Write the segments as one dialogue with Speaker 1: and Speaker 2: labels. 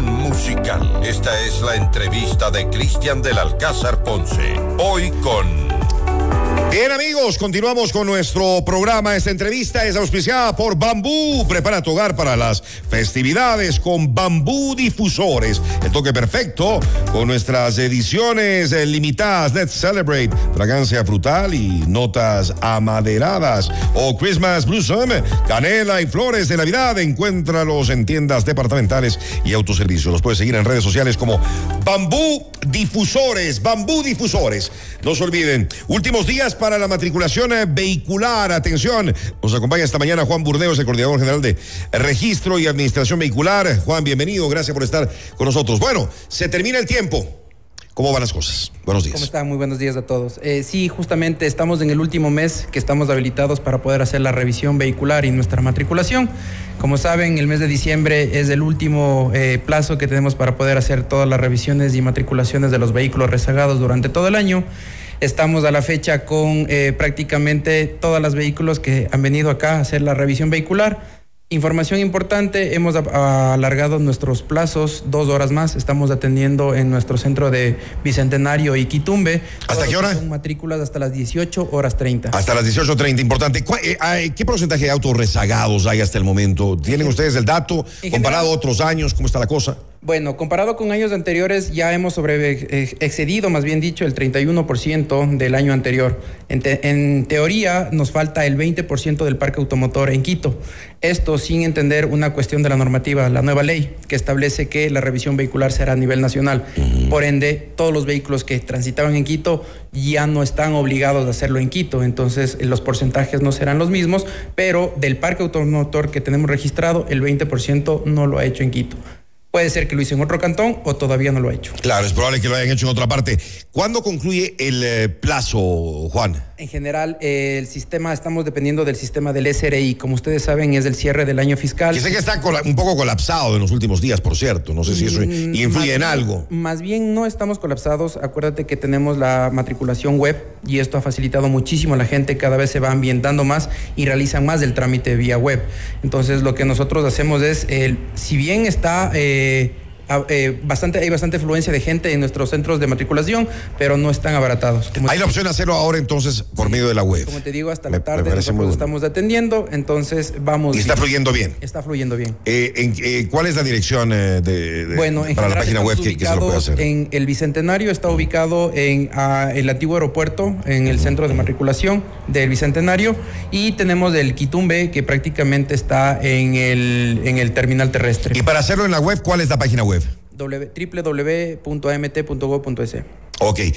Speaker 1: musical. Esta es la entrevista de Cristian del Alcázar Ponce. Hoy con...
Speaker 2: Bien amigos, continuamos con nuestro programa. Esta entrevista es auspiciada por Bambú. Prepara tu hogar para las festividades con Bambú Difusores. El toque perfecto con nuestras ediciones eh, limitadas. Let's Celebrate. Fragancia frutal y notas amaderadas. O Christmas Blossom. Canela y flores de Navidad. Encuéntralos en tiendas departamentales y autoservicios. Los puedes seguir en redes sociales como Bambú Difusores. Bambú Difusores. No se olviden. Últimos días para la matriculación eh, vehicular. Atención, nos acompaña esta mañana Juan Burdeos, el coordinador general de Registro y Administración Vehicular. Juan, bienvenido, gracias por estar con nosotros. Bueno, se termina el tiempo. ¿Cómo van las cosas? Buenos días.
Speaker 3: ¿Cómo están? Muy buenos días a todos. Eh, sí, justamente estamos en el último mes que estamos habilitados para poder hacer la revisión vehicular y nuestra matriculación. Como saben, el mes de diciembre es el último eh, plazo que tenemos para poder hacer todas las revisiones y matriculaciones de los vehículos rezagados durante todo el año. Estamos a la fecha con eh, prácticamente todos los vehículos que han venido acá a hacer la revisión vehicular. Información importante, hemos alargado nuestros plazos dos horas más. Estamos atendiendo en nuestro centro de Bicentenario y Quitumbe.
Speaker 2: ¿Hasta qué hora?
Speaker 3: Son matrículas hasta las 18 horas 30.
Speaker 2: Hasta las 18.30, importante. Eh, ¿Qué porcentaje de autos rezagados hay hasta el momento? ¿Tienen ustedes el dato comparado a otros años? ¿Cómo está la cosa?
Speaker 3: Bueno, comparado con años anteriores, ya hemos sobre, eh, excedido, más bien dicho, el 31% del año anterior. En, teoría, nos falta el 20% del parque automotor en Quito. Esto sin entender una cuestión de la normativa, la nueva ley, que establece que la revisión vehicular será a nivel nacional. Por ende, todos los vehículos que transitaban en Quito ya no están obligados a hacerlo en Quito. Entonces, los porcentajes no serán los mismos, pero del parque automotor que tenemos registrado, el 20% no lo ha hecho en Quito. Puede ser que lo hizo en otro cantón o todavía no lo ha hecho.
Speaker 2: Claro, es probable que lo hayan hecho en otra parte. ¿Cuándo concluye el eh, plazo, Juan?
Speaker 3: En general, eh, el sistema, estamos dependiendo del sistema del SRI. Como ustedes saben, es el cierre del año fiscal.
Speaker 2: Que sé que está un poco colapsado en los últimos días, por cierto. No sé si eso mm, influye en algo.
Speaker 3: Más bien no estamos colapsados. Acuérdate que tenemos la matriculación web y esto ha facilitado muchísimo a la gente. Cada vez se va ambientando más y realizan más del trámite vía web. Entonces, lo que nosotros hacemos es, el, si bien está... Eh, eh, eh, bastante, hay bastante fluencia de gente en nuestros centros de matriculación, pero no están abaratados.
Speaker 2: hay la opción de hacerlo ahora entonces por medio de la web.
Speaker 3: Como te digo, hasta la tarde nosotros estamos atendiendo, entonces vamos.
Speaker 2: Y está fluyendo bien.
Speaker 3: Está fluyendo bien.
Speaker 2: Eh, ¿Cuál es la dirección de,
Speaker 3: bueno,
Speaker 2: para la página web que, se lo puede hacer?
Speaker 3: En el Bicentenario está ubicado en el antiguo aeropuerto, en el centro de matriculación del Bicentenario, y tenemos el Quitumbe, que prácticamente está en el, en el terminal terrestre.
Speaker 2: Y para hacerlo en la web, ¿cuál es la página web?
Speaker 3: www.amt.gov.es.
Speaker 2: Ok, eh,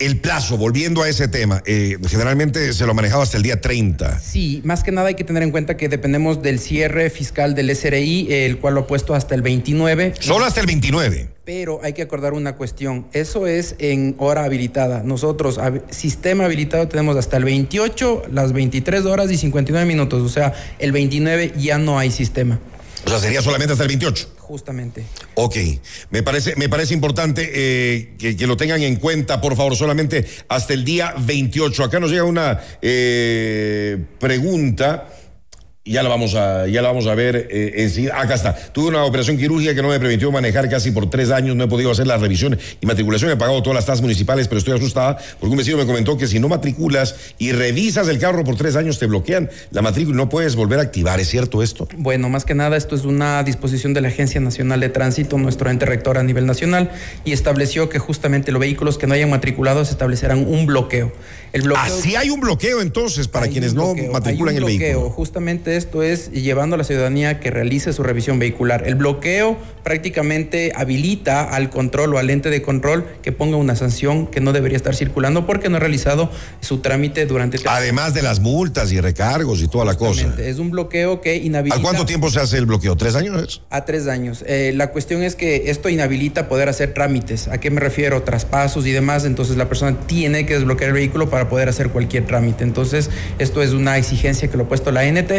Speaker 2: el plazo, volviendo a ese tema, eh, generalmente se lo manejaba hasta el día 30.
Speaker 3: Sí, más que nada hay que tener en cuenta que dependemos del cierre fiscal del SRI, el cual lo ha puesto hasta el 29.
Speaker 2: Solo hasta el 29.
Speaker 3: Pero hay que acordar una cuestión, eso es en hora habilitada. Nosotros, sistema habilitado, tenemos hasta el 28, las 23 horas y 59 minutos, o sea, el 29 ya no hay sistema.
Speaker 2: O sea, sería solamente hasta el 28.
Speaker 3: Justamente.
Speaker 2: Ok, me parece, me parece importante eh, que, lo tengan en cuenta, por favor, solamente hasta el día 28. Acá nos llega una eh, pregunta ya la vamos a, ya la vamos a ver. Eh, acá está. Tuve una operación quirúrgica que no me permitió manejar casi por tres años. No he podido hacer la revisión y matriculación. He pagado todas las tasas municipales, pero estoy asustada porque un vecino me comentó que si no matriculas y revisas el carro por tres años, te bloquean la matrícula y no puedes volver a activar. ¿Es cierto esto?
Speaker 3: Bueno, más que nada, esto es una disposición de la Agencia Nacional de Tránsito, nuestro ente rector a nivel nacional, y estableció que justamente los vehículos que no hayan matriculado se establecerán un bloqueo.
Speaker 2: El bloqueo. Así hay un bloqueo entonces para quienes no matriculan el vehículo.
Speaker 3: Justamente esto es llevando a la ciudadanía que realice su revisión vehicular. El bloqueo prácticamente habilita al control o al ente de control que ponga una sanción que no debería estar circulando porque no ha realizado su trámite durante...
Speaker 2: Además de las multas y recargos y toda la cosa.
Speaker 3: Es un bloqueo que inhabilita...
Speaker 2: ¿A cuánto tiempo se hace el bloqueo? ¿Tres años?
Speaker 3: A tres años. Eh, la cuestión es que esto inhabilita poder hacer trámites. ¿A qué me refiero? Traspasos y demás. Entonces la persona tiene que desbloquear el vehículo para poder hacer cualquier trámite. Entonces esto es una exigencia que lo ha puesto la NT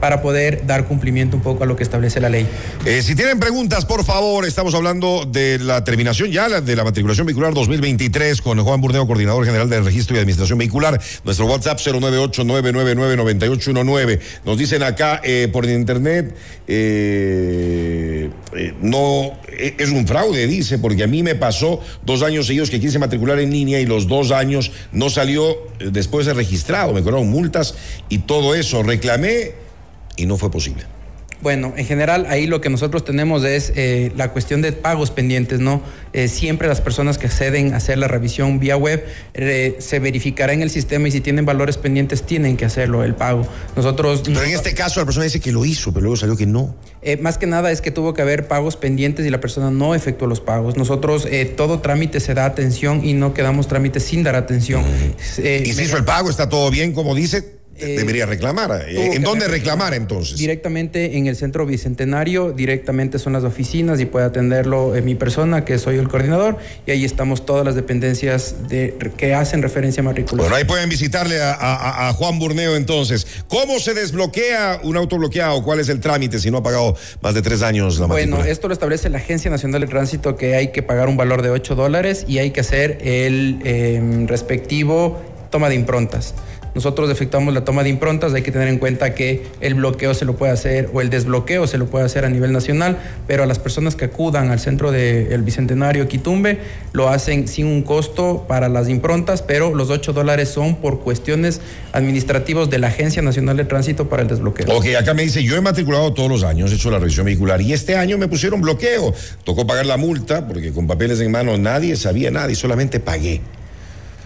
Speaker 3: para poder dar cumplimiento un poco a lo que establece la ley.
Speaker 2: Eh, si tienen preguntas, por favor, estamos hablando de la terminación ya de la matriculación vehicular 2023 con Juan Burdeo, coordinador general de registro y administración vehicular. Nuestro WhatsApp 098-999-9819. Nos dicen acá eh, por internet, eh, no es un fraude, dice, porque a mí me pasó dos años seguidos que quise matricular en línea y los dos años no salió después de registrado, me cobraron multas y todo eso. Reclamé y no fue posible.
Speaker 3: Bueno, en general ahí lo que nosotros tenemos es eh, la cuestión de pagos pendientes, ¿no? Eh, siempre las personas que acceden a hacer la revisión vía web eh, se verificará en el sistema y si tienen valores pendientes tienen que hacerlo, el pago. Nosotros...
Speaker 2: Pero en este caso la persona dice que lo hizo, pero luego salió que no.
Speaker 3: más que nada es que tuvo que haber pagos pendientes y la persona no efectuó los pagos. Nosotros todo trámite se da atención y no quedamos trámites sin dar atención.
Speaker 2: ¿Y si hizo el pago? ¿Está todo bien como dice? Eh, debería reclamar. Eh, ¿En dónde reclamar entonces?
Speaker 3: Directamente en el centro bicentenario, directamente son las oficinas y puede atenderlo eh, mi persona, que soy el coordinador, y ahí estamos todas las dependencias de, que hacen referencia a matrícula.
Speaker 2: Bueno, ahí pueden visitarle a, Juan Burneo entonces. ¿Cómo se desbloquea un auto bloqueado? ¿Cuál es el trámite si no ha pagado más de tres años la matrícula?
Speaker 3: Bueno, esto lo establece la Agencia Nacional de Tránsito que hay que pagar un valor de 8 dólares y hay que hacer el em, respectivo toma de improntas nosotros efectuamos la toma de improntas, hay que tener en cuenta que el bloqueo se lo puede hacer o el desbloqueo se lo puede hacer a nivel nacional, pero a las personas que acudan al centro del Bicentenario Quitumbe lo hacen sin un costo para las improntas, pero los 8 dólares son por cuestiones administrativas de la Agencia Nacional de Tránsito para el desbloqueo.
Speaker 2: Ok, acá me dice, yo he matriculado todos los años, he hecho la revisión vehicular y este año me pusieron bloqueo. Tocó pagar la multa porque con papeles en mano nadie sabía nada y solamente pagué.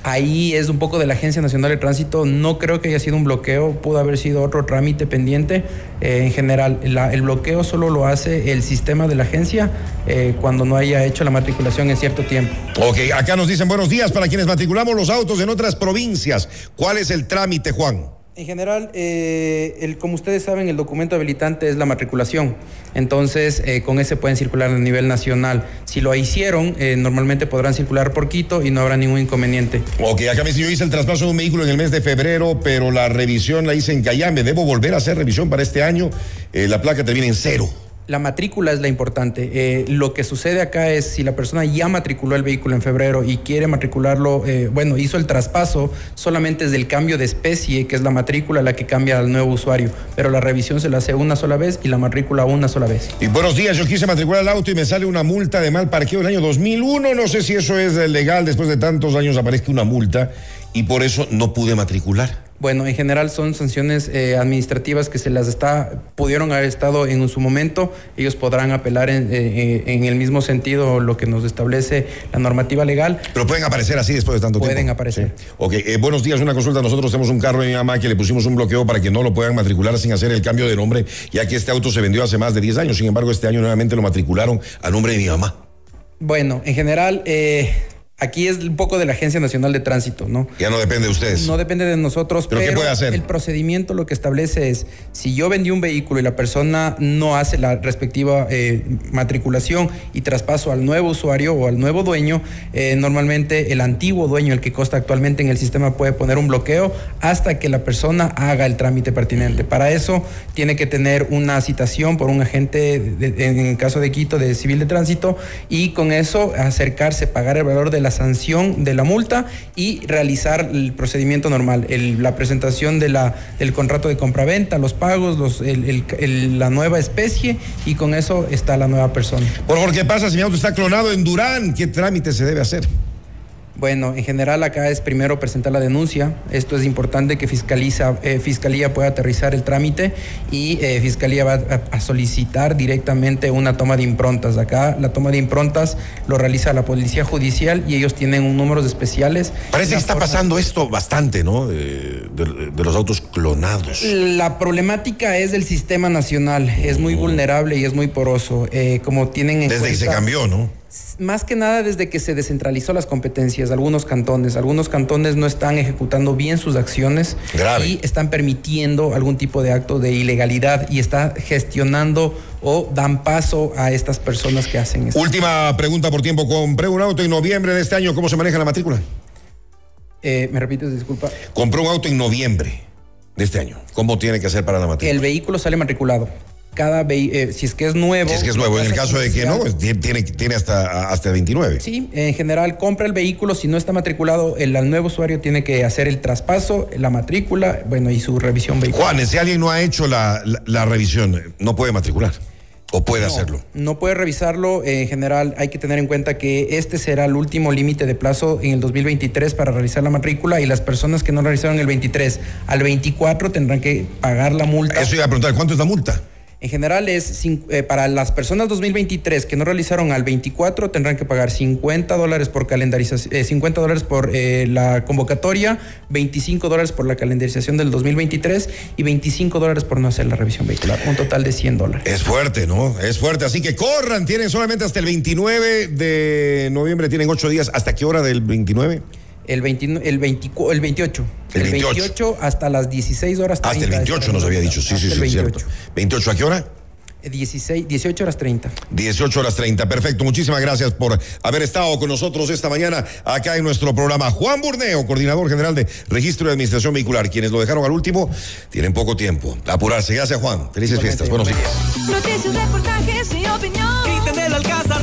Speaker 3: Ahí es un poco de la Agencia Nacional de Tránsito. No creo que haya sido un bloqueo, pudo haber sido otro trámite pendiente. Eh, en general, el bloqueo solo lo hace el sistema de la agencia eh, cuando no haya hecho la matriculación en cierto tiempo.
Speaker 2: Ok, acá nos dicen buenos días para quienes matriculamos los autos en otras provincias. ¿Cuál es el trámite, Juan?
Speaker 3: En general, eh, como ustedes saben, el documento habilitante es la matriculación. Entonces, eh, con ese pueden circular a nivel nacional. Si lo hicieron, eh, normalmente podrán circular por Quito y no habrá ningún inconveniente.
Speaker 2: Ok, acá me dice, hice el traspaso de un vehículo en el mes de febrero, pero la revisión la hice en Cayambe. ¿Debo volver a hacer revisión para este año? la placa termina en cero
Speaker 3: la matrícula es la importante. Eh, lo que sucede acá es si la persona ya matriculó el vehículo en febrero y quiere matricularlo, eh, bueno, hizo el traspaso, solamente es del cambio de especie, que es la matrícula la que cambia al nuevo usuario, pero la revisión se la hace una sola vez y la matrícula una sola vez.
Speaker 2: Y buenos días, yo quise matricular el auto y me sale una multa de mal parqueo del año 2001, no sé si eso es legal, después de tantos años aparezca una multa y por eso no pude matricular.
Speaker 3: Bueno, en general son sanciones eh, administrativas que se las está, pudieron haber estado en su momento, ellos podrán apelar en, eh, en, el mismo sentido lo que nos establece la normativa legal.
Speaker 2: Pero pueden aparecer así después de tanto
Speaker 3: tiempo.
Speaker 2: Pueden
Speaker 3: aparecer.
Speaker 2: Ok, eh, buenos días, una consulta. Nosotros tenemos un carro de mi mamá que le pusimos un bloqueo para que no lo puedan matricular sin hacer el cambio de nombre, ya que este auto se vendió hace más de 10 años. Sin embargo, este año nuevamente lo matricularon a nombre de mi mamá.
Speaker 3: Bueno, en general, Aquí es un poco de la Agencia Nacional de Tránsito, ¿no?
Speaker 2: Ya no depende de ustedes.
Speaker 3: No depende de nosotros, pero, ¿qué puede hacer? el procedimiento lo que establece es, si yo vendí un vehículo y la persona no hace la respectiva eh, matriculación y traspaso al nuevo usuario o al nuevo dueño, eh, normalmente el antiguo dueño, el que consta actualmente en el sistema, puede poner un bloqueo hasta que la persona haga el trámite pertinente. Para eso tiene que tener una citación por un agente, en caso de Quito, de civil de tránsito, y con eso acercarse, pagar el valor de la sanción de la multa y realizar el procedimiento normal, la presentación del contrato de compraventa, los pagos, los, la nueva especie y con eso está la nueva persona.
Speaker 2: Por favor, ¿qué pasa si mi auto está clonado en Durán? ¿Qué trámite se debe hacer?
Speaker 3: Bueno, en general acá es primero presentar la denuncia. Esto es importante que fiscaliza, eh, Fiscalía pueda aterrizar el trámite y eh, Fiscalía va a, solicitar directamente una toma de improntas. Acá la toma de improntas lo realiza la Policía Judicial y ellos tienen un números especiales.
Speaker 2: Parece que está pasando esto bastante, ¿no? De, los autos clonados.
Speaker 3: La problemática es del sistema nacional. Es muy vulnerable y es muy poroso. Eh, como tienen
Speaker 2: Desde que se cambió, ¿no?
Speaker 3: Más que nada desde que se descentralizó las competencias, algunos cantones, algunos cantones no están ejecutando bien sus acciones y están permitiendo algún tipo de acto de ilegalidad y está gestionando o dan paso a estas personas que hacen esto.
Speaker 2: Última pregunta por tiempo. Compré un auto en noviembre de este año. ¿Cómo se maneja la matrícula?
Speaker 3: Eh, ¿Me repites, disculpa?
Speaker 2: Compré un auto en noviembre de este año. ¿Cómo tiene que hacer para la matrícula?
Speaker 3: El vehículo sale matriculado cada eh, si es que es nuevo.
Speaker 2: Si es que es nuevo, en el caso de que no, pues, tiene, tiene hasta, hasta 29.
Speaker 3: Sí, en general compra el vehículo, si no está matriculado, el, nuevo usuario tiene que hacer el traspaso, la matrícula, bueno, y su revisión vehicular.
Speaker 2: Juan, si alguien no ha hecho la, la revisión, no puede matricular. ¿O puede hacerlo?
Speaker 3: No puede revisarlo. En general, hay que tener en cuenta que este será el último límite de plazo en el 2023 para realizar la matrícula y las personas que no realizaron el 23 al 24 tendrán que pagar la multa.
Speaker 2: Eso iba a preguntar, ¿cuánto es la multa?
Speaker 3: En general es eh, para las personas 2023 que no realizaron al 24 tendrán que pagar 50 dólares por calendarización, 50 eh, dólares por eh, la convocatoria, 25 dólares por la calendarización del 2023 y 25 dólares por no hacer la revisión vehicular. Un total de 100 dólares.
Speaker 2: Es fuerte, ¿no? Es fuerte. Así que corran, tienen solamente hasta el 29 de noviembre, tienen 8 días. ¿Hasta qué hora del 29?
Speaker 3: El, el, el 28.
Speaker 2: El
Speaker 3: 28. hasta las 16 horas
Speaker 2: 30. Hasta el 28 nos había dicho, sí, sí, sí, cierto. ¿28 a qué hora?
Speaker 3: 16, 18 horas 30.
Speaker 2: 18 horas 30, perfecto. Muchísimas gracias por haber estado con nosotros esta mañana acá en nuestro programa. Juan Burneo, coordinador general de Registro de Administración Vehicular. Quienes lo dejaron al último tienen poco tiempo. Apurarse. Gracias, Juan. Felices fiestas. Buenos días. Noticias, reportajes y opinión. Cristian del Alcázar